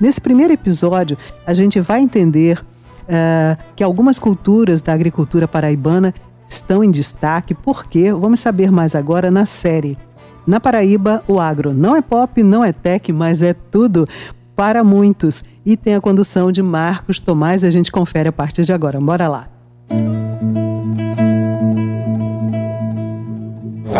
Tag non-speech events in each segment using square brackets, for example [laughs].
Nesse primeiro episódio, a gente vai entender uh, que algumas culturas da agricultura paraibana estão em destaque, porque vamos saber mais agora na série. Na Paraíba, o agro não é pop, não é tech, mas é tudo para muitos. E tem a condução de Marcos Tomás, a gente confere a partir de agora. Bora lá.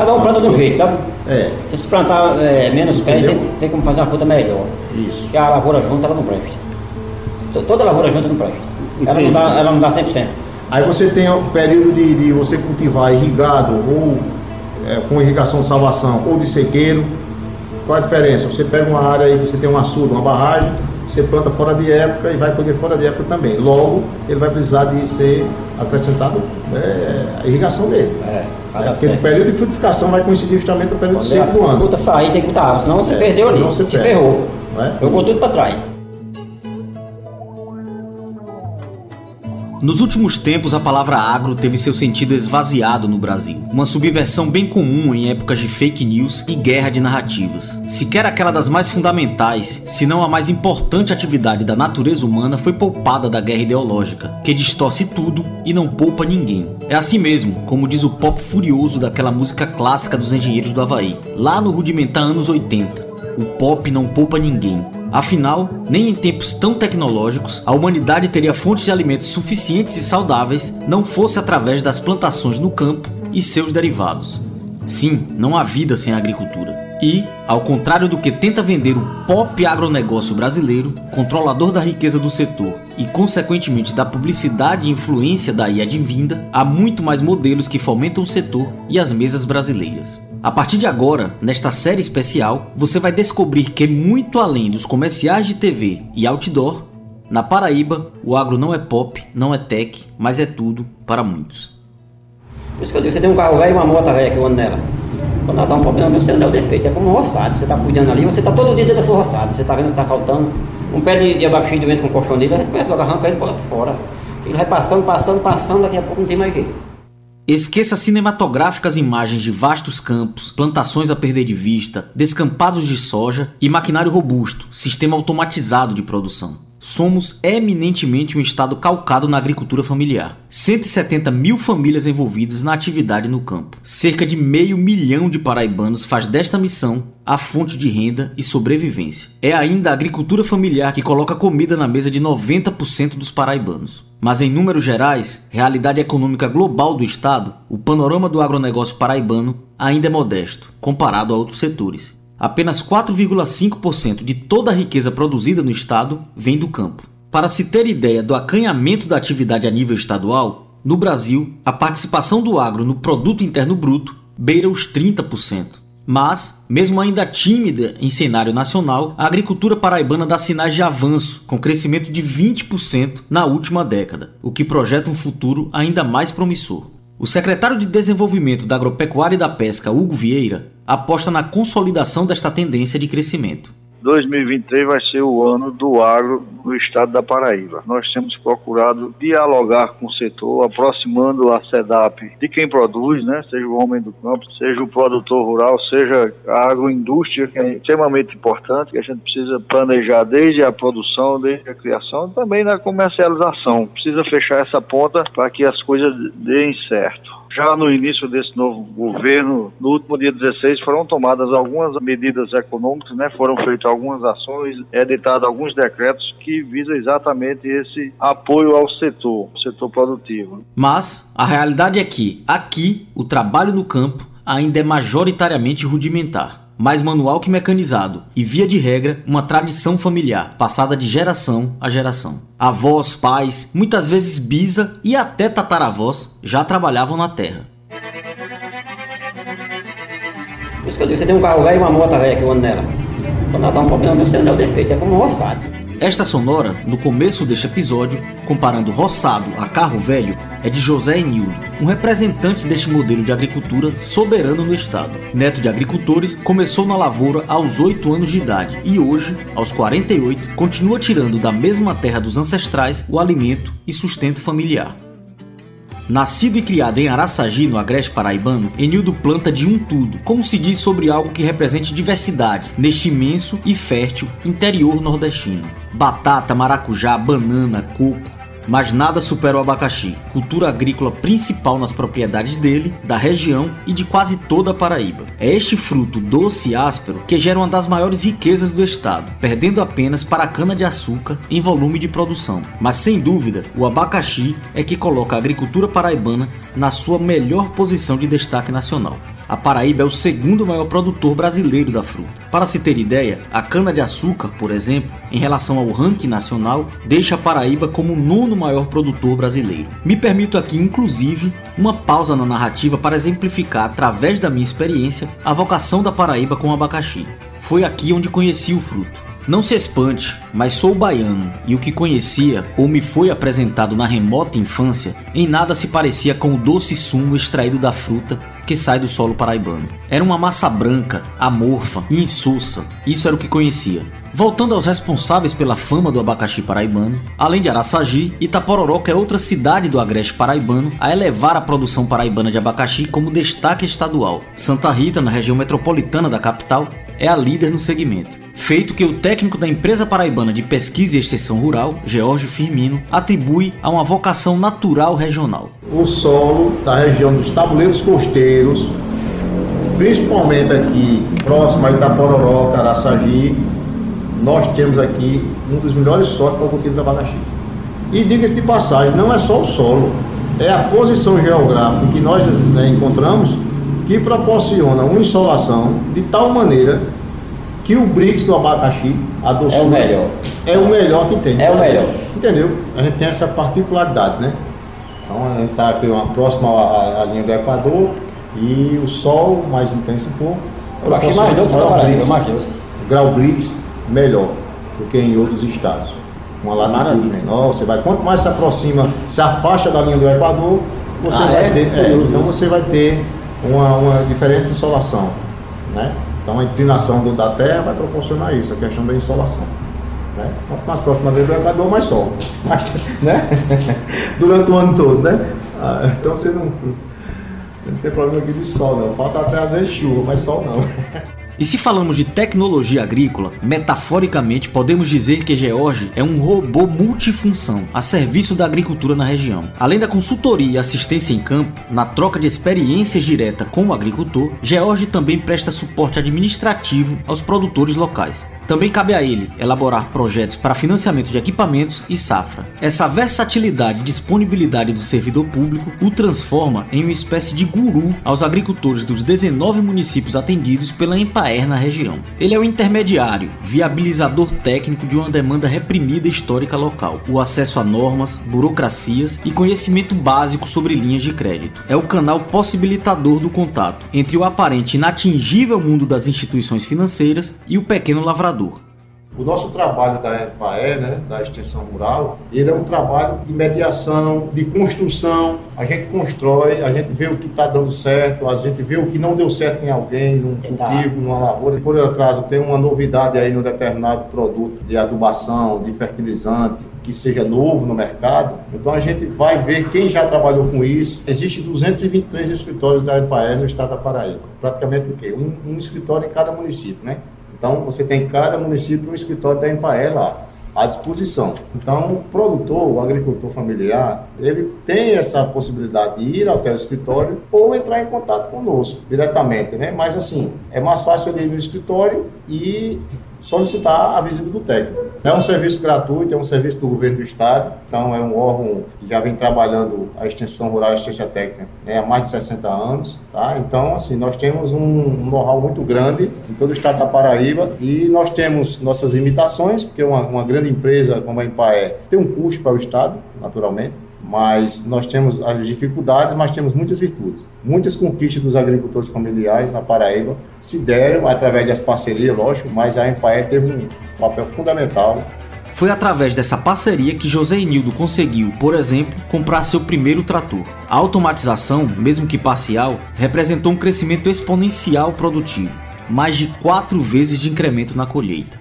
Cada um planta de um jeito, sabe? É. Se se plantar é, menos pé, tem, tem como fazer uma fruta melhor. Isso. Porque a lavoura junta, ela não presta. Toda lavoura junta não presta. Ela não, dá, ela não dá 100%. Aí você tem o período de, de você cultivar irrigado ou é, com irrigação de salvação ou de sequeiro. Qual a diferença? Você pega uma área aí, você tem um açude, uma barragem, você planta fora de época e vai colher fora de época também. Logo, ele vai precisar de ser acrescentado é, a irrigação dele. É, é porque certo. o período de frutificação vai coincidir justamente com o período Quando seco do ano. fruta sair, tem que botar água, senão você é, perdeu ali, você se ferrou. É? Eu vou tudo para trás. Nos últimos tempos, a palavra agro teve seu sentido esvaziado no Brasil, uma subversão bem comum em épocas de fake news e guerra de narrativas. Sequer aquela das mais fundamentais, se não a mais importante atividade da natureza humana, foi poupada da guerra ideológica, que distorce tudo e não poupa ninguém. É assim mesmo, como diz o pop furioso daquela música clássica dos engenheiros do Havaí, lá no rudimentar anos 80. O pop não poupa ninguém. Afinal, nem em tempos tão tecnológicos a humanidade teria fontes de alimentos suficientes e saudáveis não fosse através das plantações no campo e seus derivados. Sim, não há vida sem agricultura. E, ao contrário do que tenta vender o pop agronegócio brasileiro, controlador da riqueza do setor e, consequentemente, da publicidade e influência daí advinda, há muito mais modelos que fomentam o setor e as mesas brasileiras. A partir de agora, nesta série especial, você vai descobrir que muito além dos comerciais de TV e outdoor, na Paraíba, o agro não é pop, não é tech, mas é tudo para muitos. Por isso que eu digo, você tem um carro velho e uma moto velha que eu ando nela. Quando ela dá um problema, você anda o defeito. É como um roçado, você está cuidando ali, você está todo dia dentro da sua roçada, você está vendo que está faltando. Um pé de, de abacaxi de vento com colchão dele, a começa logo arranca ele e bota fora. Ele vai passando, passando, passando, daqui a pouco não tem mais jeito. Esqueça cinematográficas imagens de vastos campos, plantações a perder de vista, descampados de soja e maquinário robusto, sistema automatizado de produção. Somos eminentemente um estado calcado na agricultura familiar. 170 mil famílias envolvidas na atividade no campo. Cerca de meio milhão de paraibanos faz desta missão a fonte de renda e sobrevivência. É ainda a agricultura familiar que coloca comida na mesa de 90% dos paraibanos. Mas em números gerais, realidade econômica global do estado, o panorama do agronegócio paraibano ainda é modesto, comparado a outros setores. Apenas 4,5% de toda a riqueza produzida no estado vem do campo. Para se ter ideia do acanhamento da atividade a nível estadual, no Brasil, a participação do agro no produto interno bruto beira os 30%. Mas, mesmo ainda tímida em cenário nacional, a agricultura paraibana dá sinais de avanço, com crescimento de 20% na última década, o que projeta um futuro ainda mais promissor. O secretário de Desenvolvimento da Agropecuária e da Pesca, Hugo Vieira, aposta na consolidação desta tendência de crescimento. 2023 vai ser o ano do agro no estado da Paraíba. Nós temos procurado dialogar com o setor, aproximando a SEDAP de quem produz, né? seja o homem do campo, seja o produtor rural, seja a agroindústria, que é extremamente importante, que a gente precisa planejar desde a produção, desde a criação, também na comercialização. Precisa fechar essa ponta para que as coisas deem certo. Já no início desse novo governo, no último dia 16, foram tomadas algumas medidas econômicas, né? foram feitas algumas ações, editados alguns decretos que visam exatamente esse apoio ao setor, setor produtivo. Mas a realidade é que aqui o trabalho no campo ainda é majoritariamente rudimentar mais manual que mecanizado e, via de regra, uma tradição familiar, passada de geração a geração. Avós, pais, muitas vezes bisa e até tataravós já trabalhavam na terra. Por isso que eu digo, você tem um carro velho e uma moto velha que eu ando nela. Quando ela dá um problema, você anda o defeito, é como um roçado. Esta sonora, no começo deste episódio, comparando roçado a carro velho, é de José Enildo, um representante deste modelo de agricultura soberano no estado. Neto de agricultores, começou na lavoura aos 8 anos de idade e hoje, aos 48, continua tirando da mesma terra dos ancestrais o alimento e sustento familiar. Nascido e criado em Araçagi, no Agreste Paraibano, Enildo planta de um tudo, como se diz sobre algo que represente diversidade neste imenso e fértil interior nordestino. Batata, maracujá, banana, coco, mas nada supera o abacaxi, cultura agrícola principal nas propriedades dele, da região e de quase toda a Paraíba. É este fruto doce e áspero que gera uma das maiores riquezas do estado, perdendo apenas para a cana-de-açúcar em volume de produção. Mas sem dúvida, o abacaxi é que coloca a agricultura paraibana na sua melhor posição de destaque nacional a Paraíba é o segundo maior produtor brasileiro da fruta. Para se ter ideia, a cana-de-açúcar, por exemplo, em relação ao ranking nacional, deixa a Paraíba como o nono maior produtor brasileiro. Me permito aqui, inclusive, uma pausa na narrativa para exemplificar, através da minha experiência, a vocação da Paraíba com o abacaxi. Foi aqui onde conheci o fruto. Não se espante, mas sou baiano e o que conhecia ou me foi apresentado na remota infância em nada se parecia com o doce sumo extraído da fruta que sai do solo paraibano. Era uma massa branca, amorfa e insossa. Isso era o que conhecia. Voltando aos responsáveis pela fama do abacaxi paraibano, além de Araçagi, Itapororoca é outra cidade do agreste paraibano a elevar a produção paraibana de abacaxi como destaque estadual. Santa Rita, na região metropolitana da capital, é a líder no segmento feito que o técnico da empresa paraibana de pesquisa e extensão rural, George Firmino, atribui a uma vocação natural regional. O solo da região dos tabuleiros costeiros, principalmente aqui próximo a Itapororó, Caraçagi, nós temos aqui um dos melhores solos para o cultivo de abacaxi. E diga-se de passagem, não é só o solo, é a posição geográfica que nós né, encontramos que proporciona uma insolação de tal maneira que o Brix do abacaxi, a doçura, é o melhor. É o melhor que tem. É o melhor. Entendeu? A gente tem essa particularidade, né? Então a gente está aqui uma, próxima à, à, linha do Equador e o sol mais intenso um pouco. Eu achei mais doce do Brasil, mais doce. Grau Brix melhor do que em outros estados. Uma latitude menor, você vai, quanto mais se aproxima, se afasta da linha do Equador, você ah, vai é? ter. É, então você vai ter uma, uma diferente insolação. Né? Então a inclinação do, da Terra vai proporcionar isso, a questão da insolação. Né? Quanto mais próxima dele vai dar mais sol. Mas, né? [laughs] Durante o ano todo, né? Ah, então você não, você não tem problema aqui de sol, não. Falta até às vezes chuva, mas sol não. [laughs] E se falamos de tecnologia agrícola, metaforicamente podemos dizer que George é um robô multifunção a serviço da agricultura na região. Além da consultoria e assistência em campo, na troca de experiências direta com o agricultor, George também presta suporte administrativo aos produtores locais. Também cabe a ele elaborar projetos para financiamento de equipamentos e safra. Essa versatilidade e disponibilidade do servidor público o transforma em uma espécie de guru aos agricultores dos 19 municípios atendidos pela Empaer na região. Ele é o intermediário, viabilizador técnico de uma demanda reprimida histórica local, o acesso a normas, burocracias e conhecimento básico sobre linhas de crédito. É o canal possibilitador do contato entre o aparente inatingível mundo das instituições financeiras e o pequeno lavrador o nosso trabalho da EPAE, né, da extensão rural, ele é um trabalho de mediação, de construção. A gente constrói, a gente vê o que está dando certo, a gente vê o que não deu certo em alguém, num cultivo, numa lavoura. Por acaso tem uma novidade aí no determinado produto de adubação, de fertilizante, que seja novo no mercado, então a gente vai ver quem já trabalhou com isso. Existem 223 escritórios da EPAE no estado da Paraíba. Praticamente o quê? Um, um escritório em cada município, né? Então, você tem em cada município um escritório da Empaé lá, à disposição. Então, o produtor, o agricultor familiar, ele tem essa possibilidade de ir até o escritório ou entrar em contato conosco diretamente, né? Mas, assim, é mais fácil ele ir no escritório e solicitar a visita do técnico. É um serviço gratuito, é um serviço do governo do estado, então é um órgão que já vem trabalhando a extensão rural e assistência técnica né, há mais de 60 anos, tá? Então, assim, nós temos um know-how muito grande em todo o estado da Paraíba e nós temos nossas limitações, porque uma, uma grande empresa como a Empaé tem um custo para o estado, naturalmente, mas nós temos as dificuldades, mas temos muitas virtudes. Muitas conquistas dos agricultores familiares na Paraíba se deram através das parcerias, lógico, mas a Empaé teve um papel fundamental. Foi através dessa parceria que José Enildo conseguiu, por exemplo, comprar seu primeiro trator. A automatização, mesmo que parcial, representou um crescimento exponencial produtivo, mais de quatro vezes de incremento na colheita.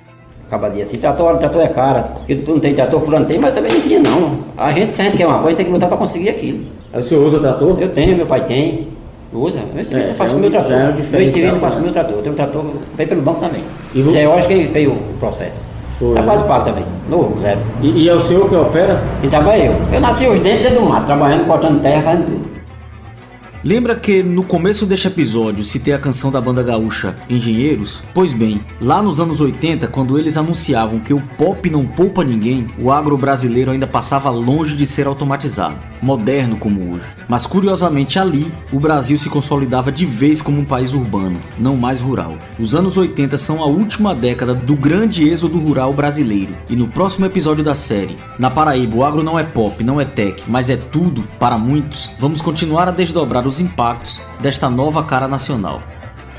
Acaba dia assim, trator, trator é cara, porque tu não tem trator, fulano tem, mas também não tinha não. A gente, se a gente quer uma coisa, tem que lutar para conseguir aquilo. O senhor usa trator? Eu tenho, meu pai tem. Usa. Meu serviço é, eu faço com o meu trator. É meu serviço eu faço com o meu trator. Eu tenho um trator, vem pelo banco também. E Já é hoje quem fez o processo. Foi. Tá quase pago também. Novo, zero. E, e, é o senhor que opera? E trabalha eu. Eu nasci hoje dentro, dentro do mato, trabalhando, cortando terra, fazendo tudo. Lembra que no começo deste episódio citei a canção da banda gaúcha Engenheiros? Pois bem, lá nos anos 80, quando eles anunciavam que o pop não poupa ninguém, o agro brasileiro ainda passava longe de ser automatizado, moderno como hoje. Mas curiosamente ali, o Brasil se consolidava de vez como um país urbano, não mais rural. Os anos 80 são a última década do grande êxodo rural brasileiro, e no próximo episódio da série, na Paraíba o agro não é pop, não é tech, mas é tudo para muitos, vamos continuar a desdobrar os impactos desta nova cara nacional.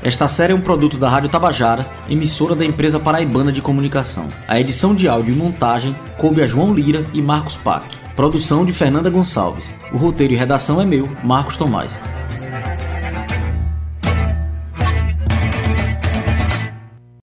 Esta série é um produto da Rádio Tabajara, emissora da empresa paraibana de comunicação. A edição de áudio e montagem coube a João Lira e Marcos Pac. Produção de Fernanda Gonçalves. O roteiro e redação é meu, Marcos Tomás.